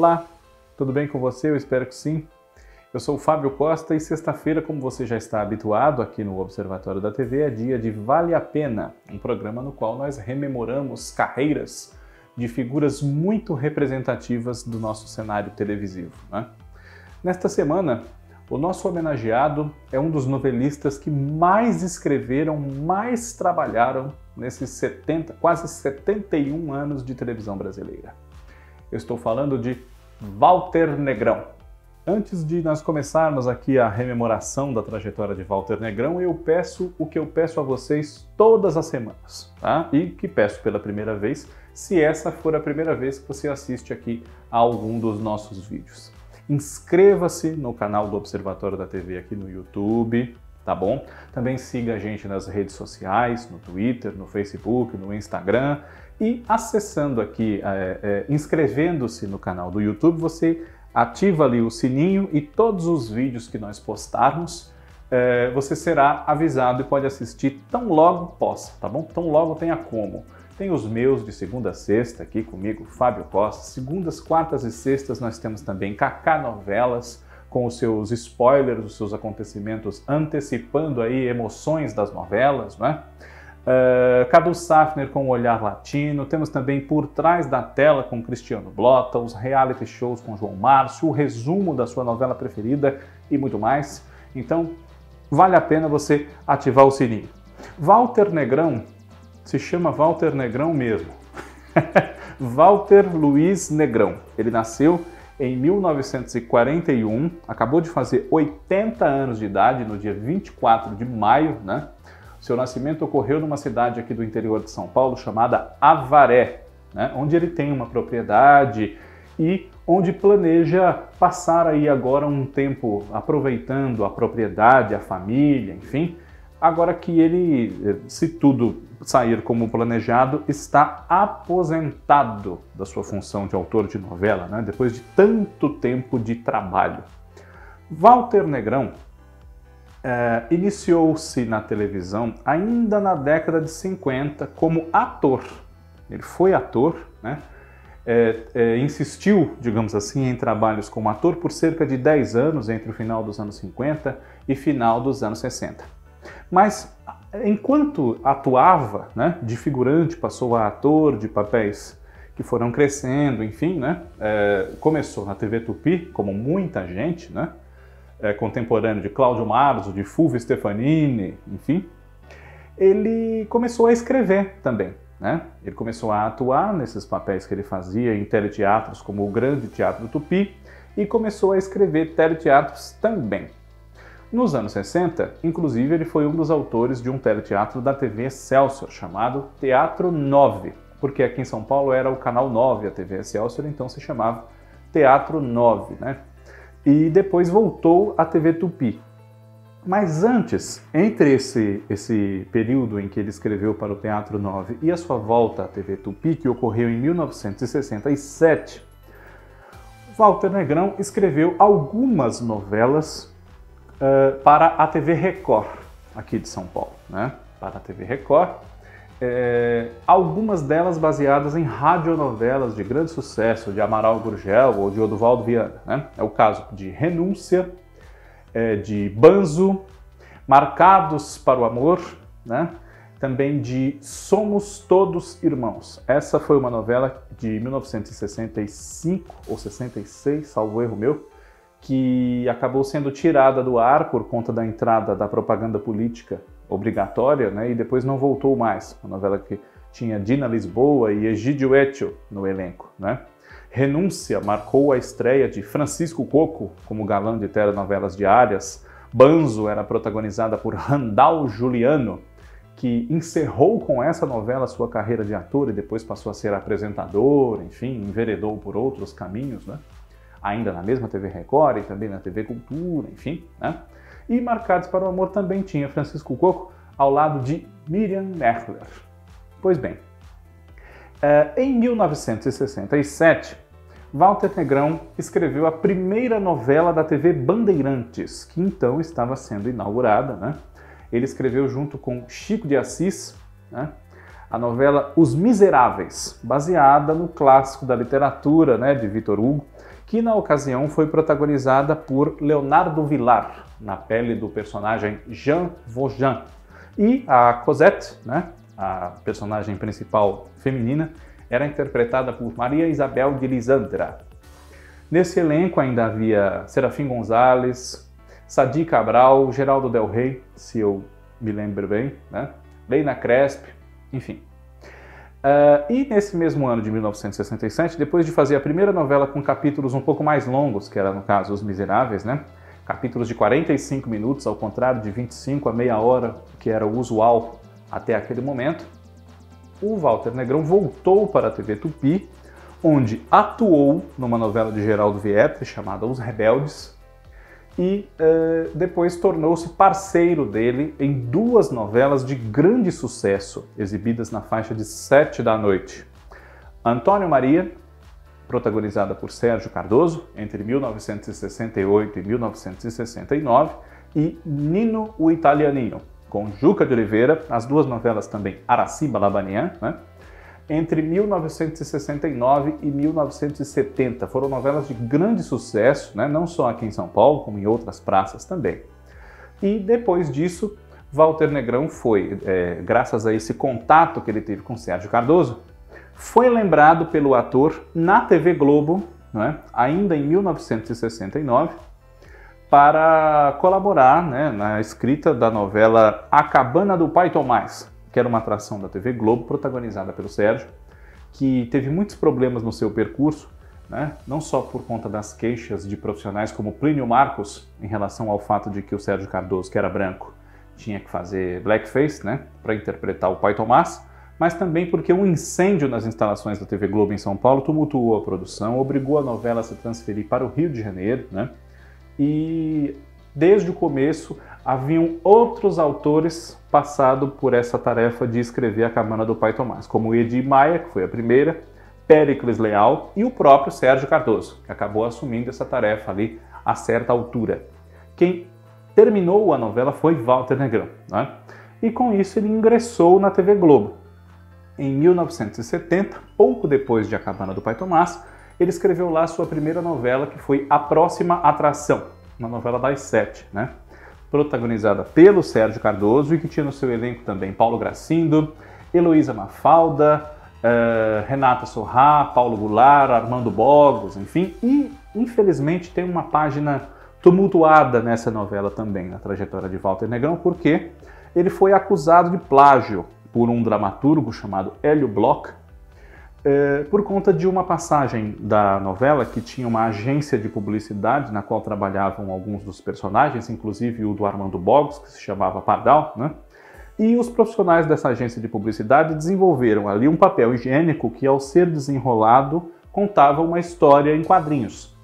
Olá, tudo bem com você? Eu espero que sim. Eu sou o Fábio Costa e sexta-feira, como você já está habituado aqui no Observatório da TV, é dia de Vale a Pena, um programa no qual nós rememoramos carreiras de figuras muito representativas do nosso cenário televisivo. Né? Nesta semana, o nosso homenageado é um dos novelistas que mais escreveram, mais trabalharam nesses 70, quase 71 anos de televisão brasileira. Eu estou falando de Walter Negrão. Antes de nós começarmos aqui a rememoração da trajetória de Walter Negrão, eu peço o que eu peço a vocês todas as semanas, tá? E que peço pela primeira vez, se essa for a primeira vez que você assiste aqui a algum dos nossos vídeos. Inscreva-se no canal do Observatório da TV aqui no YouTube, tá bom? Também siga a gente nas redes sociais, no Twitter, no Facebook, no Instagram e acessando aqui, é, é, inscrevendo-se no canal do YouTube, você ativa ali o sininho e todos os vídeos que nós postarmos, é, você será avisado e pode assistir tão logo possa, tá bom? Tão logo tenha como. Tem os meus de segunda a sexta aqui comigo, Fábio Costa. Segundas, quartas e sextas nós temos também Kaká Novelas, com os seus spoilers, os seus acontecimentos, antecipando aí emoções das novelas, né? Uh, Cadu Safner com o Olhar Latino, temos também Por Trás da Tela com Cristiano Blota, os reality shows com João Márcio, o resumo da sua novela preferida e muito mais. Então, vale a pena você ativar o sininho. Walter Negrão se chama Walter Negrão mesmo. Walter Luiz Negrão. Ele nasceu em 1941, acabou de fazer 80 anos de idade no dia 24 de maio, né? Seu nascimento ocorreu numa cidade aqui do interior de São Paulo chamada Avaré, né? onde ele tem uma propriedade e onde planeja passar aí agora um tempo aproveitando a propriedade, a família, enfim, agora que ele, se tudo sair como planejado, está aposentado da sua função de autor de novela, né? depois de tanto tempo de trabalho. Walter Negrão é, iniciou-se na televisão ainda na década de 50 como ator. Ele foi ator, né? É, é, insistiu, digamos assim, em trabalhos como ator por cerca de 10 anos, entre o final dos anos 50 e final dos anos 60. Mas enquanto atuava, né, de figurante, passou a ator de papéis que foram crescendo, enfim, né, é, começou na TV Tupi, como muita gente, né, é, contemporâneo de Cláudio Marzo, de Fulvio Stefanini, enfim, ele começou a escrever também. Né? Ele começou a atuar nesses papéis que ele fazia em teleteatros como o Grande Teatro Tupi e começou a escrever teleteatros também. Nos anos 60, inclusive, ele foi um dos autores de um teleteatro da TV Excelsior chamado Teatro 9, porque aqui em São Paulo era o canal 9, a TV Excelsior, então se chamava Teatro 9, né? E depois voltou à TV Tupi. Mas antes, entre esse, esse período em que ele escreveu para o Teatro 9 e a sua volta à TV Tupi, que ocorreu em 1967, Walter Negrão escreveu algumas novelas uh, para a TV Record, aqui de São Paulo, né? para a TV Record. É, algumas delas baseadas em radionovelas de grande sucesso de Amaral Gurgel ou de Oduvaldo Viana. Né? É o caso de Renúncia, é, de Banzo, Marcados para o Amor, né? também de Somos Todos Irmãos. Essa foi uma novela de 1965 ou 66, salvo erro meu, que acabou sendo tirada do ar por conta da entrada da propaganda política obrigatória, né, e depois não voltou mais. Uma novela que tinha Dina Lisboa e Egídio Etio no elenco. Né? Renúncia marcou a estreia de Francisco Coco como galã de telenovelas diárias. Banzo era protagonizada por Randall Juliano, que encerrou com essa novela sua carreira de ator e depois passou a ser apresentador, enfim, enveredou por outros caminhos, né? ainda na mesma TV Record e também na TV Cultura, enfim. Né? E Marcados para o Amor também tinha Francisco Coco ao lado de Miriam Merkler. Pois bem, eh, em 1967, Walter Negrão escreveu a primeira novela da TV Bandeirantes, que então estava sendo inaugurada. Né? Ele escreveu junto com Chico de Assis né? a novela Os Miseráveis, baseada no clássico da literatura né, de Victor Hugo, que na ocasião foi protagonizada por Leonardo Villar, na pele do personagem Jean Valjean. E a Cosette, né, a personagem principal feminina, era interpretada por Maria Isabel de Lisandra. Nesse elenco ainda havia Serafim Gonzalez, Sadi Cabral, Geraldo Del Rey, se eu me lembro bem, né? Leina Cresp, enfim. Uh, e nesse mesmo ano de 1967, depois de fazer a primeira novela com capítulos um pouco mais longos, que era no caso Os Miseráveis, né? capítulos de 45 minutos, ao contrário de 25 a meia hora, que era o usual até aquele momento, o Walter Negrão voltou para a TV Tupi onde atuou numa novela de Geraldo Vietre chamada Os Rebeldes e uh, depois tornou-se parceiro dele em duas novelas de grande sucesso, exibidas na faixa de sete da noite. Antônio Maria, protagonizada por Sérgio Cardoso entre 1968 e 1969, e Nino o Italianinho, com Juca de Oliveira, as duas novelas também Araciba Labanian, né? Entre 1969 e 1970. Foram novelas de grande sucesso, né? não só aqui em São Paulo, como em outras praças também. E depois disso, Walter Negrão foi, é, graças a esse contato que ele teve com Sérgio Cardoso, foi lembrado pelo ator na TV Globo, né? ainda em 1969, para colaborar né, na escrita da novela A Cabana do Pai Tomás, que era uma atração da TV Globo, protagonizada pelo Sérgio, que teve muitos problemas no seu percurso, né? não só por conta das queixas de profissionais como Plínio Marcos, em relação ao fato de que o Sérgio Cardoso, que era branco, tinha que fazer blackface né? para interpretar o pai Tomás, mas também porque um incêndio nas instalações da TV Globo em São Paulo tumultuou a produção, obrigou a novela a se transferir para o Rio de Janeiro, né? e desde o começo haviam outros autores passado por essa tarefa de escrever a Cabana do Pai Tomás, como Edi Maia, que foi a primeira, Péricles Leal e o próprio Sérgio Cardoso, que acabou assumindo essa tarefa ali a certa altura. Quem terminou a novela foi Walter Negrão, né? e com isso ele ingressou na TV Globo. Em 1970, pouco depois de A Cabana do Pai Tomás, ele escreveu lá sua primeira novela, que foi A Próxima Atração, uma novela das sete, né? Protagonizada pelo Sérgio Cardoso e que tinha no seu elenco também Paulo Gracindo, Heloísa Mafalda, uh, Renata Sorrá, Paulo Goulart, Armando Bogos, enfim. E, infelizmente, tem uma página tumultuada nessa novela também, na trajetória de Walter Negrão, porque ele foi acusado de plágio por um dramaturgo chamado Hélio Bloch, é, por conta de uma passagem da novela que tinha uma agência de publicidade na qual trabalhavam alguns dos personagens, inclusive o do Armando Bogos, que se chamava Pardal, né? E os profissionais dessa agência de publicidade desenvolveram ali um papel higiênico que, ao ser desenrolado, contava uma história em quadrinhos.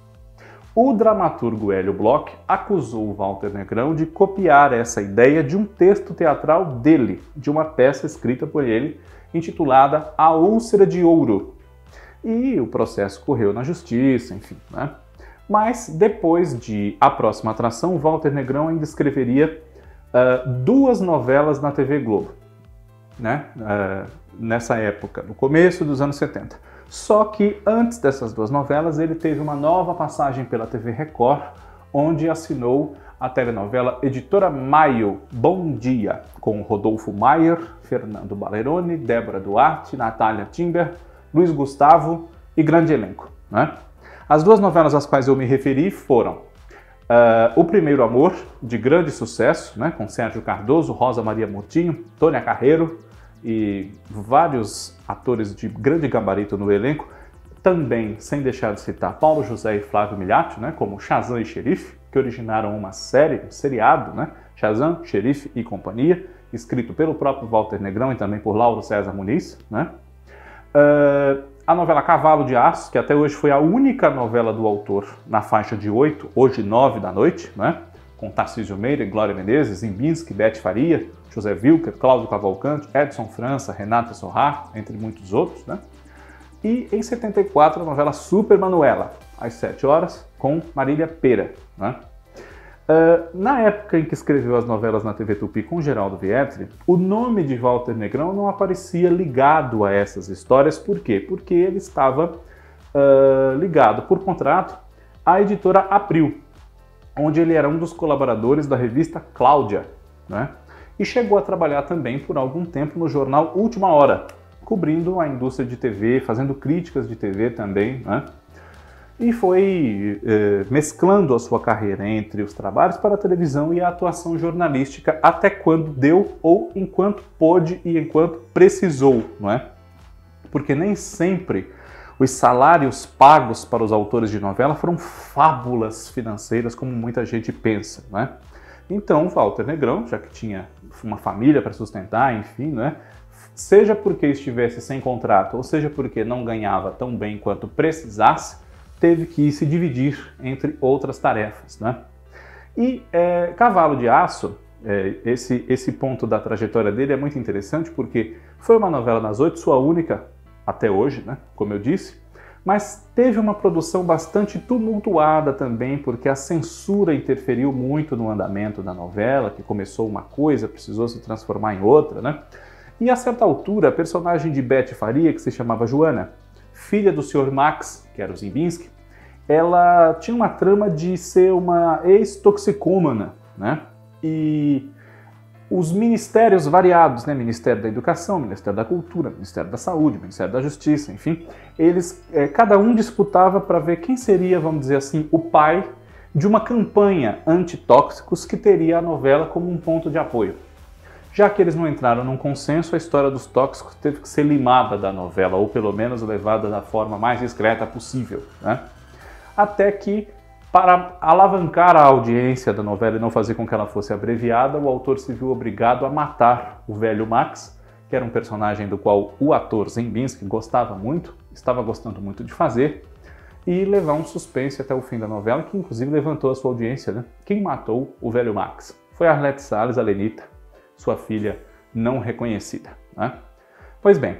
O dramaturgo Hélio Bloch acusou Walter Negrão de copiar essa ideia de um texto teatral dele, de uma peça escrita por ele, intitulada A Úlcera de Ouro. E o processo correu na justiça, enfim. Né? Mas depois de A Próxima Atração, Walter Negrão ainda escreveria uh, duas novelas na TV Globo, né? Uh, nessa época, no começo dos anos 70. Só que antes dessas duas novelas, ele teve uma nova passagem pela TV Record, onde assinou a telenovela Editora Maio Bom Dia, com Rodolfo Maier, Fernando Baleroni, Débora Duarte, Natália Timber, Luiz Gustavo e grande elenco. Né? As duas novelas às quais eu me referi foram uh, O Primeiro Amor, de grande sucesso, né, com Sérgio Cardoso, Rosa Maria Moutinho, Tônia Carreiro e vários atores de grande gabarito no elenco, também, sem deixar de citar Paulo José e Flávio Milhati, né, como Shazam e Xerife, que originaram uma série, um seriado, né, Shazam, Xerife e Companhia, escrito pelo próprio Walter Negrão e também por Lauro César Muniz. Né? Uh, a novela Cavalo de Aço, que até hoje foi a única novela do autor na faixa de 8, hoje 9 da noite, né? com Tarcísio Meira, Glória Menezes, Zimbinski, Bete Faria, José Wilker, Cláudio Cavalcante, Edson França, Renata Sorrar, entre muitos outros. Né? E em 74, a novela Super Manuela, às 7 horas, com Marília Pera. Né? Uh, na época em que escreveu as novelas na TV Tupi com Geraldo Vietri, o nome de Walter Negrão não aparecia ligado a essas histórias. Por quê? Porque ele estava uh, ligado por contrato à editora Abril, onde ele era um dos colaboradores da revista Cláudia, né? E chegou a trabalhar também por algum tempo no jornal Última Hora, cobrindo a indústria de TV, fazendo críticas de TV também, né? E foi eh, mesclando a sua carreira entre os trabalhos para a televisão e a atuação jornalística até quando deu ou enquanto pôde e enquanto precisou, não é? Porque nem sempre os salários pagos para os autores de novela foram fábulas financeiras, como muita gente pensa, né? Então, Walter Negrão, já que tinha uma família para sustentar, enfim, né? Seja porque estivesse sem contrato, ou seja porque não ganhava tão bem quanto precisasse, teve que se dividir entre outras tarefas, né? E é, Cavalo de Aço, é, esse, esse ponto da trajetória dele é muito interessante porque foi uma novela das oito, sua única até hoje, né? como eu disse, mas teve uma produção bastante tumultuada também, porque a censura interferiu muito no andamento da novela, que começou uma coisa, precisou se transformar em outra, né? E a certa altura, a personagem de Beth Faria, que se chamava Joana, filha do Sr. Max, que era o Zimbinski, ela tinha uma trama de ser uma ex-toxicômana, né? E os ministérios variados, né, Ministério da Educação, Ministério da Cultura, Ministério da Saúde, Ministério da Justiça, enfim, eles, é, cada um disputava para ver quem seria, vamos dizer assim, o pai de uma campanha antitóxicos que teria a novela como um ponto de apoio. Já que eles não entraram num consenso, a história dos tóxicos teve que ser limada da novela, ou pelo menos levada da forma mais discreta possível, né? Até que para alavancar a audiência da novela e não fazer com que ela fosse abreviada, o autor se viu obrigado a matar o velho Max, que era um personagem do qual o ator Zembinski gostava muito, estava gostando muito de fazer, e levar um suspense até o fim da novela, que inclusive levantou a sua audiência. Né? Quem matou o velho Max? Foi Arlete Salles, a Lenita, sua filha não reconhecida. Né? Pois bem,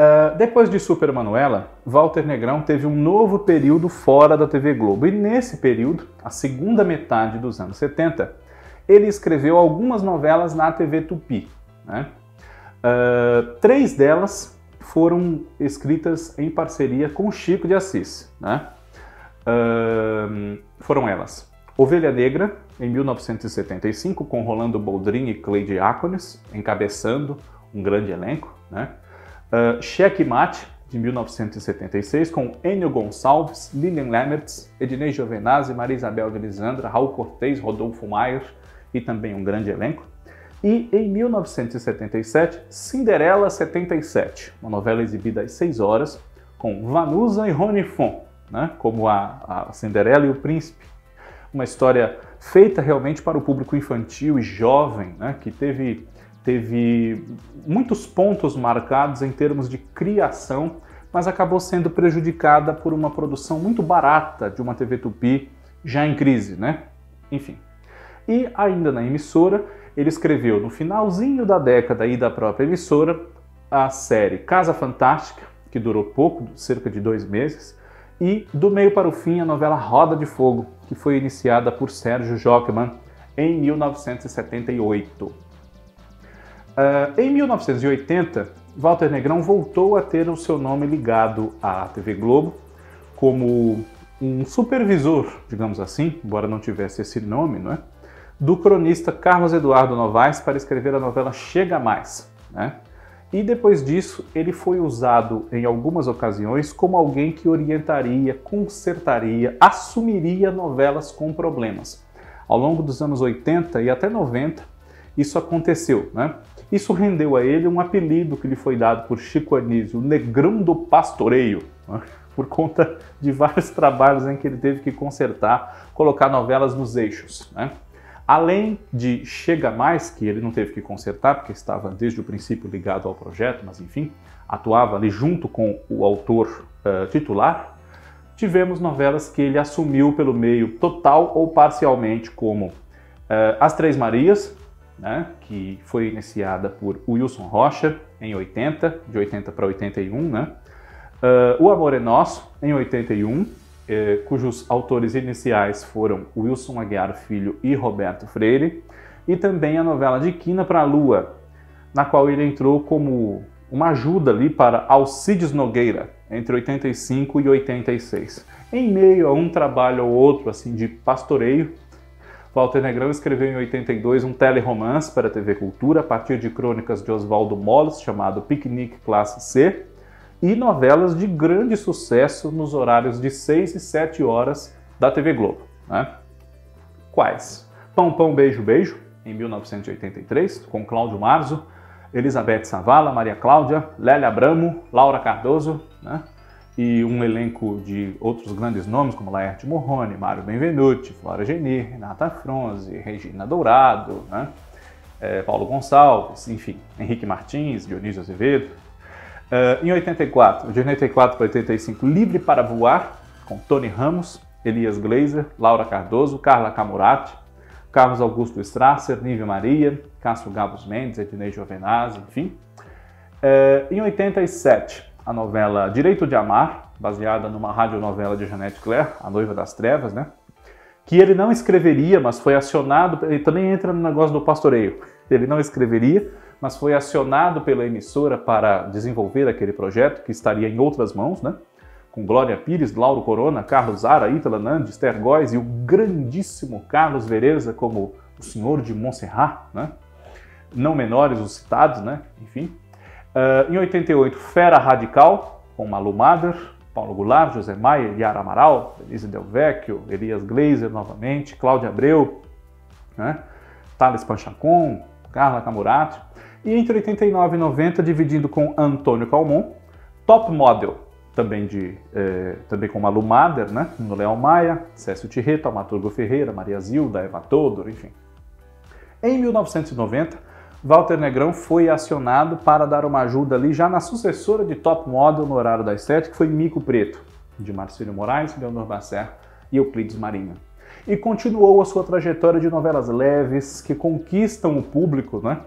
Uh, depois de Super Manuela, Walter Negrão teve um novo período fora da TV Globo. E nesse período, a segunda metade dos anos 70, ele escreveu algumas novelas na TV Tupi. Né? Uh, três delas foram escritas em parceria com Chico de Assis. Né? Uh, foram elas Ovelha Negra, em 1975, com Rolando Boldrin e Cleide Ácones, encabeçando um grande elenco. Né? Uh, Checkmate, de 1976, com Enio Gonçalves, Lilian Lemertz, Ednei Giovenazzi, Maria Isabel de Lisandra, Raul Cortez, Rodolfo Maier e também um grande elenco. E em 1977, Cinderela 77, uma novela exibida às 6 horas, com Vanusa e Rony Fon, né, como a, a Cinderela e o Príncipe. Uma história feita realmente para o público infantil e jovem, né, que teve teve muitos pontos marcados em termos de criação, mas acabou sendo prejudicada por uma produção muito barata de uma TV Tupi já em crise, né? Enfim. E ainda na emissora, ele escreveu no finalzinho da década e da própria emissora a série Casa Fantástica, que durou pouco, cerca de dois meses, e do meio para o fim a novela Roda de Fogo, que foi iniciada por Sérgio Jockman em 1978. Uh, em 1980, Walter Negrão voltou a ter o seu nome ligado à TV Globo como um supervisor, digamos assim, embora não tivesse esse nome, não é? do cronista Carlos Eduardo Novaes para escrever a novela Chega Mais. Né? E depois disso, ele foi usado em algumas ocasiões como alguém que orientaria, consertaria, assumiria novelas com problemas. Ao longo dos anos 80 e até 90, isso aconteceu. Né? Isso rendeu a ele um apelido que lhe foi dado por Chico Anísio, Negrão do Pastoreio, né? por conta de vários trabalhos em que ele teve que consertar, colocar novelas nos eixos. Né? Além de Chega Mais, que ele não teve que consertar, porque estava desde o princípio ligado ao projeto, mas enfim, atuava ali junto com o autor uh, titular, tivemos novelas que ele assumiu pelo meio total ou parcialmente, como uh, As Três Marias, né, que foi iniciada por Wilson Rocha em 80, de 80 para 81, né? Uh, o Amor é Nosso, em 81, eh, cujos autores iniciais foram Wilson Aguiar Filho e Roberto Freire, e também a novela De Quina para a Lua, na qual ele entrou como uma ajuda ali para Alcides Nogueira, entre 85 e 86. Em meio a um trabalho ou outro assim de pastoreio, Walter Negrão escreveu em 82 um teleromance para a TV Cultura a partir de crônicas de Oswaldo Molles chamado Piquenique Classe C e novelas de grande sucesso nos horários de 6 e 7 horas da TV Globo. Né? Quais? Pão Pão Beijo Beijo, em 1983, com Cláudio Marzo, Elizabeth Savala, Maria Cláudia, Lélia Abramo, Laura Cardoso, né? e um elenco de outros grandes nomes como Laerte Morrone, Mário Benvenuti, Flora Geni, Renata Fronzi, Regina Dourado, né? é, Paulo Gonçalves, enfim, Henrique Martins, Dionísio Azevedo. Uh, em 84, de 84 para 85, Livre para Voar, com Tony Ramos, Elias Glazer, Laura Cardoso, Carla Camurati, Carlos Augusto Strasser, Nívia Maria, Cássio Gabos Mendes, Ednei Jovenazzi, enfim. Uh, em 87, a novela Direito de Amar, baseada numa radionovela de Jeanette Claire, A Noiva das Trevas, né? Que ele não escreveria, mas foi acionado, ele também entra no negócio do pastoreio. Ele não escreveria, mas foi acionado pela emissora para desenvolver aquele projeto que estaria em outras mãos, né? Com Glória Pires, Lauro Corona, Carlos Ara, Ítala Nandes, Esther Góes e o grandíssimo Carlos Vereza como o Senhor de Montserrat, né? Não menores os citados, né? Enfim. Uh, em 88, Fera Radical, com Malu Mader, Paulo Goulart, José Maia, Yara Amaral, Elise Del Vecchio, Elias Glazer novamente, Cláudia Abreu, né? Thales Panchacon, Carla Camurati. E entre 89 e 90, dividindo com Antônio Calmon, Top Model, também, de, eh, também com Malu Mader, né? no Leão Maia, Cécio Tirreta, Almaturgo Ferreira, Maria Zilda, Eva Todor, enfim. Em 1990, Walter Negrão foi acionado para dar uma ajuda ali já na sucessora de Top Model no horário das sete, que foi Mico Preto, de Marcelo Moraes, Leonor Basser e Euclides Marinho. E continuou a sua trajetória de novelas leves que conquistam o público né,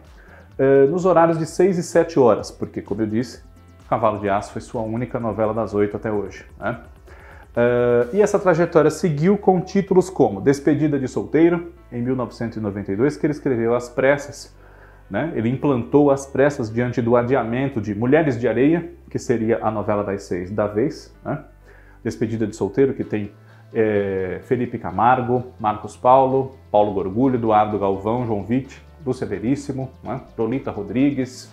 eh, nos horários de 6 e 7 horas, porque, como eu disse, Cavalo de Aço foi sua única novela das oito até hoje. Né? Uh, e essa trajetória seguiu com títulos como Despedida de Solteiro, em 1992, que ele escreveu às pressas né? Ele implantou as pressas diante do adiamento de Mulheres de Areia, que seria a novela das seis da vez, né? Despedida de Solteiro, que tem é, Felipe Camargo, Marcos Paulo, Paulo Gorgulho, Eduardo Galvão, João Vitti, Lúcia Veríssimo, né? Lolita Rodrigues,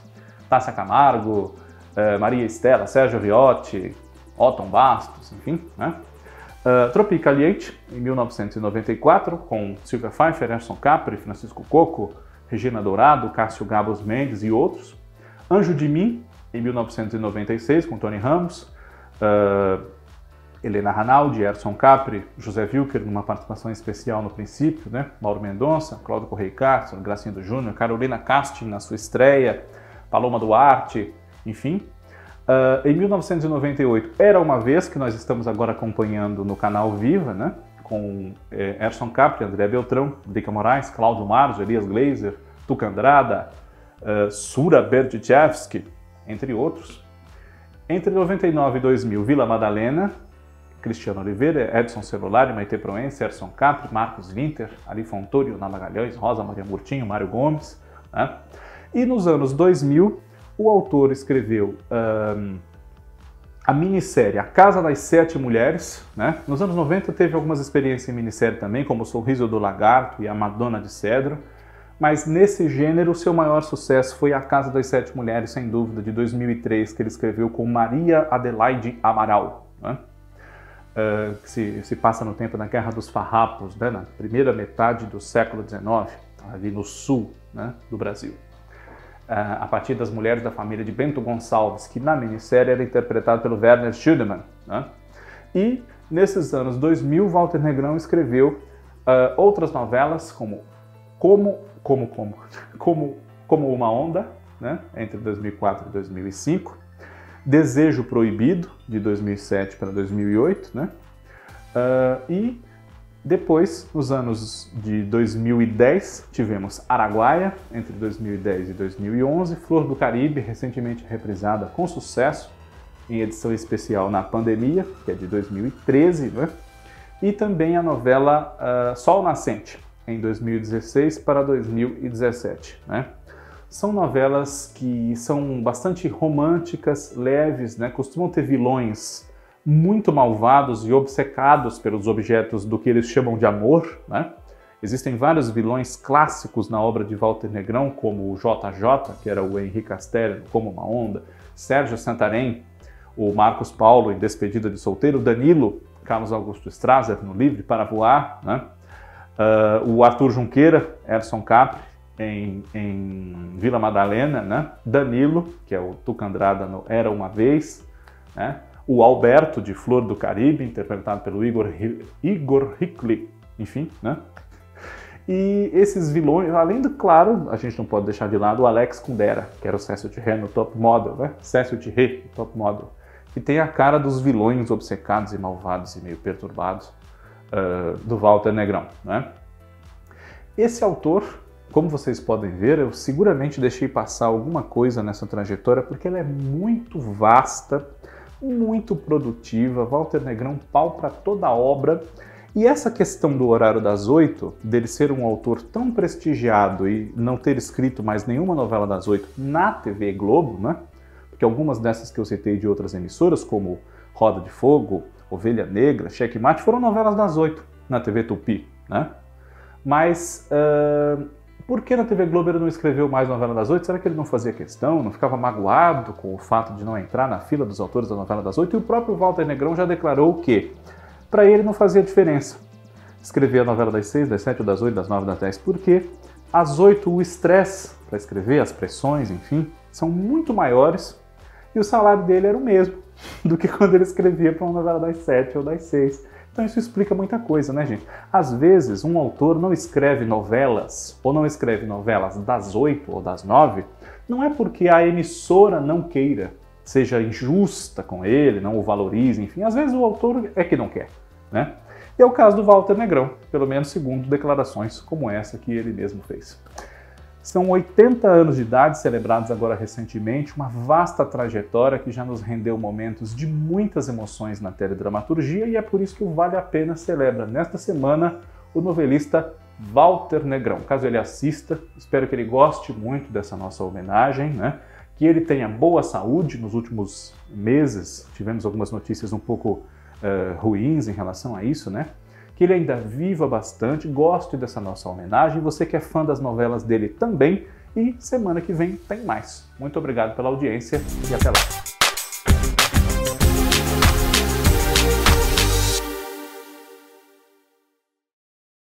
Tássia Camargo, é, Maria Estela, Sérgio Viotti, Otton Bastos, enfim. Né? Uh, em 1994, com Silvia Pfeiffer, Erson Capri, Francisco Coco, Regina Dourado, Cássio Gabos Mendes e outros. Anjo de Mim, em 1996, com Tony Ramos. Uh, Helena Ranaldi, Erson Capri, José Wilker, numa participação especial no princípio, né? Mauro Mendonça, Cláudio Correia Castro, Gracindo Júnior, Carolina Casting na sua estreia, Paloma Duarte, enfim. Uh, em 1998, Era Uma Vez, que nós estamos agora acompanhando no canal Viva, né? com é, Erson Capri, André Beltrão, Drica Moraes, Cláudio Marzo, Elias Glazer, Tuca Andrada, uh, Sura Berdichevski, entre outros. Entre 99 e 2000, Vila Madalena, Cristiano Oliveira, Edson Celulari, Maite Proença, Erson Capri, Marcos Winter, Ari Fontorio, Nala Magalhães, Rosa Maria Murtinho, Mário Gomes. Né? E nos anos 2000, o autor escreveu um, a minissérie A Casa das Sete Mulheres. Né? Nos anos 90 teve algumas experiências em minissérie também, como O Sorriso do Lagarto e A Madonna de Cedro. Mas nesse gênero, seu maior sucesso foi A Casa das Sete Mulheres, sem dúvida, de 2003, que ele escreveu com Maria Adelaide Amaral. Né? Uh, que se, se, passa no tempo da Guerra dos Farrapos, né? na primeira metade do século XIX, ali no sul né? do Brasil a partir das mulheres da família de Bento Gonçalves, que na minissérie era interpretado pelo Werner Schüdemann. Né? E nesses anos 2000, Walter Negrão escreveu uh, outras novelas como Como, Como, Como, Como, Como Uma Onda, né? entre 2004 e 2005, Desejo Proibido, de 2007 para 2008, né? Uh, e depois, nos anos de 2010, tivemos Araguaia, entre 2010 e 2011, Flor do Caribe, recentemente reprisada com sucesso, em edição especial na pandemia, que é de 2013, né? e também a novela uh, Sol Nascente, em 2016 para 2017. Né? São novelas que são bastante românticas, leves, né? costumam ter vilões muito malvados e obcecados pelos objetos do que eles chamam de amor. Né? Existem vários vilões clássicos na obra de Walter Negrão, como o JJ, que era o Henrique Castello, como uma onda, Sérgio Santarém, o Marcos Paulo em Despedida de Solteiro, Danilo, Carlos Augusto Strasser no Livre para Voar, né? Uh, o Arthur Junqueira, Erson Capri em, em, Vila Madalena, né? Danilo, que é o Tucandrada no Era Uma Vez, né? o Alberto de Flor do Caribe, interpretado pelo Igor, Igor Hickley, enfim, né? E esses vilões, além do, claro, a gente não pode deixar de lado o Alex Kundera, que era o Cécio Thierry no Top Model, né? Cécio Thierry no Top Model, que tem a cara dos vilões obcecados e malvados e meio perturbados uh, do Walter Negrão, né? Esse autor, como vocês podem ver, eu seguramente deixei passar alguma coisa nessa trajetória porque ela é muito vasta, muito produtiva. Walter Negrão pau para toda a obra e essa questão do horário das oito, dele ser um autor tão prestigiado e não ter escrito mais nenhuma novela das oito na TV Globo, né? Porque algumas dessas que eu citei de outras emissoras, como Roda de Fogo, Ovelha Negra, Checkmate, foram novelas das oito na TV Tupi, né? Mas uh, por que na TV Globo ele não escreveu mais novela das oito? Será que ele não fazia questão, não ficava magoado com o fato de não entrar na fila dos autores da novela das oito? E o próprio Walter Negrão já declarou que para ele não fazia diferença escrever a novela das 6, das 7, das 8, das 9, das 10, porque às 8 o estresse para escrever, as pressões, enfim, são muito maiores e o salário dele era o mesmo do que quando ele escrevia para uma novela das 7 ou das 6. Então isso explica muita coisa, né, gente? Às vezes um autor não escreve novelas ou não escreve novelas das 8 ou das 9, não é porque a emissora não queira, seja injusta com ele, não o valorize, enfim, às vezes o autor é que não quer, né? E é o caso do Walter Negrão, pelo menos segundo declarações como essa que ele mesmo fez. São 80 anos de idade celebrados agora recentemente, uma vasta trajetória que já nos rendeu momentos de muitas emoções na teledramaturgia e é por isso que o Vale a Pena celebra nesta semana o novelista Walter Negrão. Caso ele assista, espero que ele goste muito dessa nossa homenagem, né? que ele tenha boa saúde. Nos últimos meses tivemos algumas notícias um pouco uh, ruins em relação a isso, né? Que ele ainda viva bastante, goste dessa nossa homenagem. Você que é fã das novelas dele também. E semana que vem tem mais. Muito obrigado pela audiência e até lá.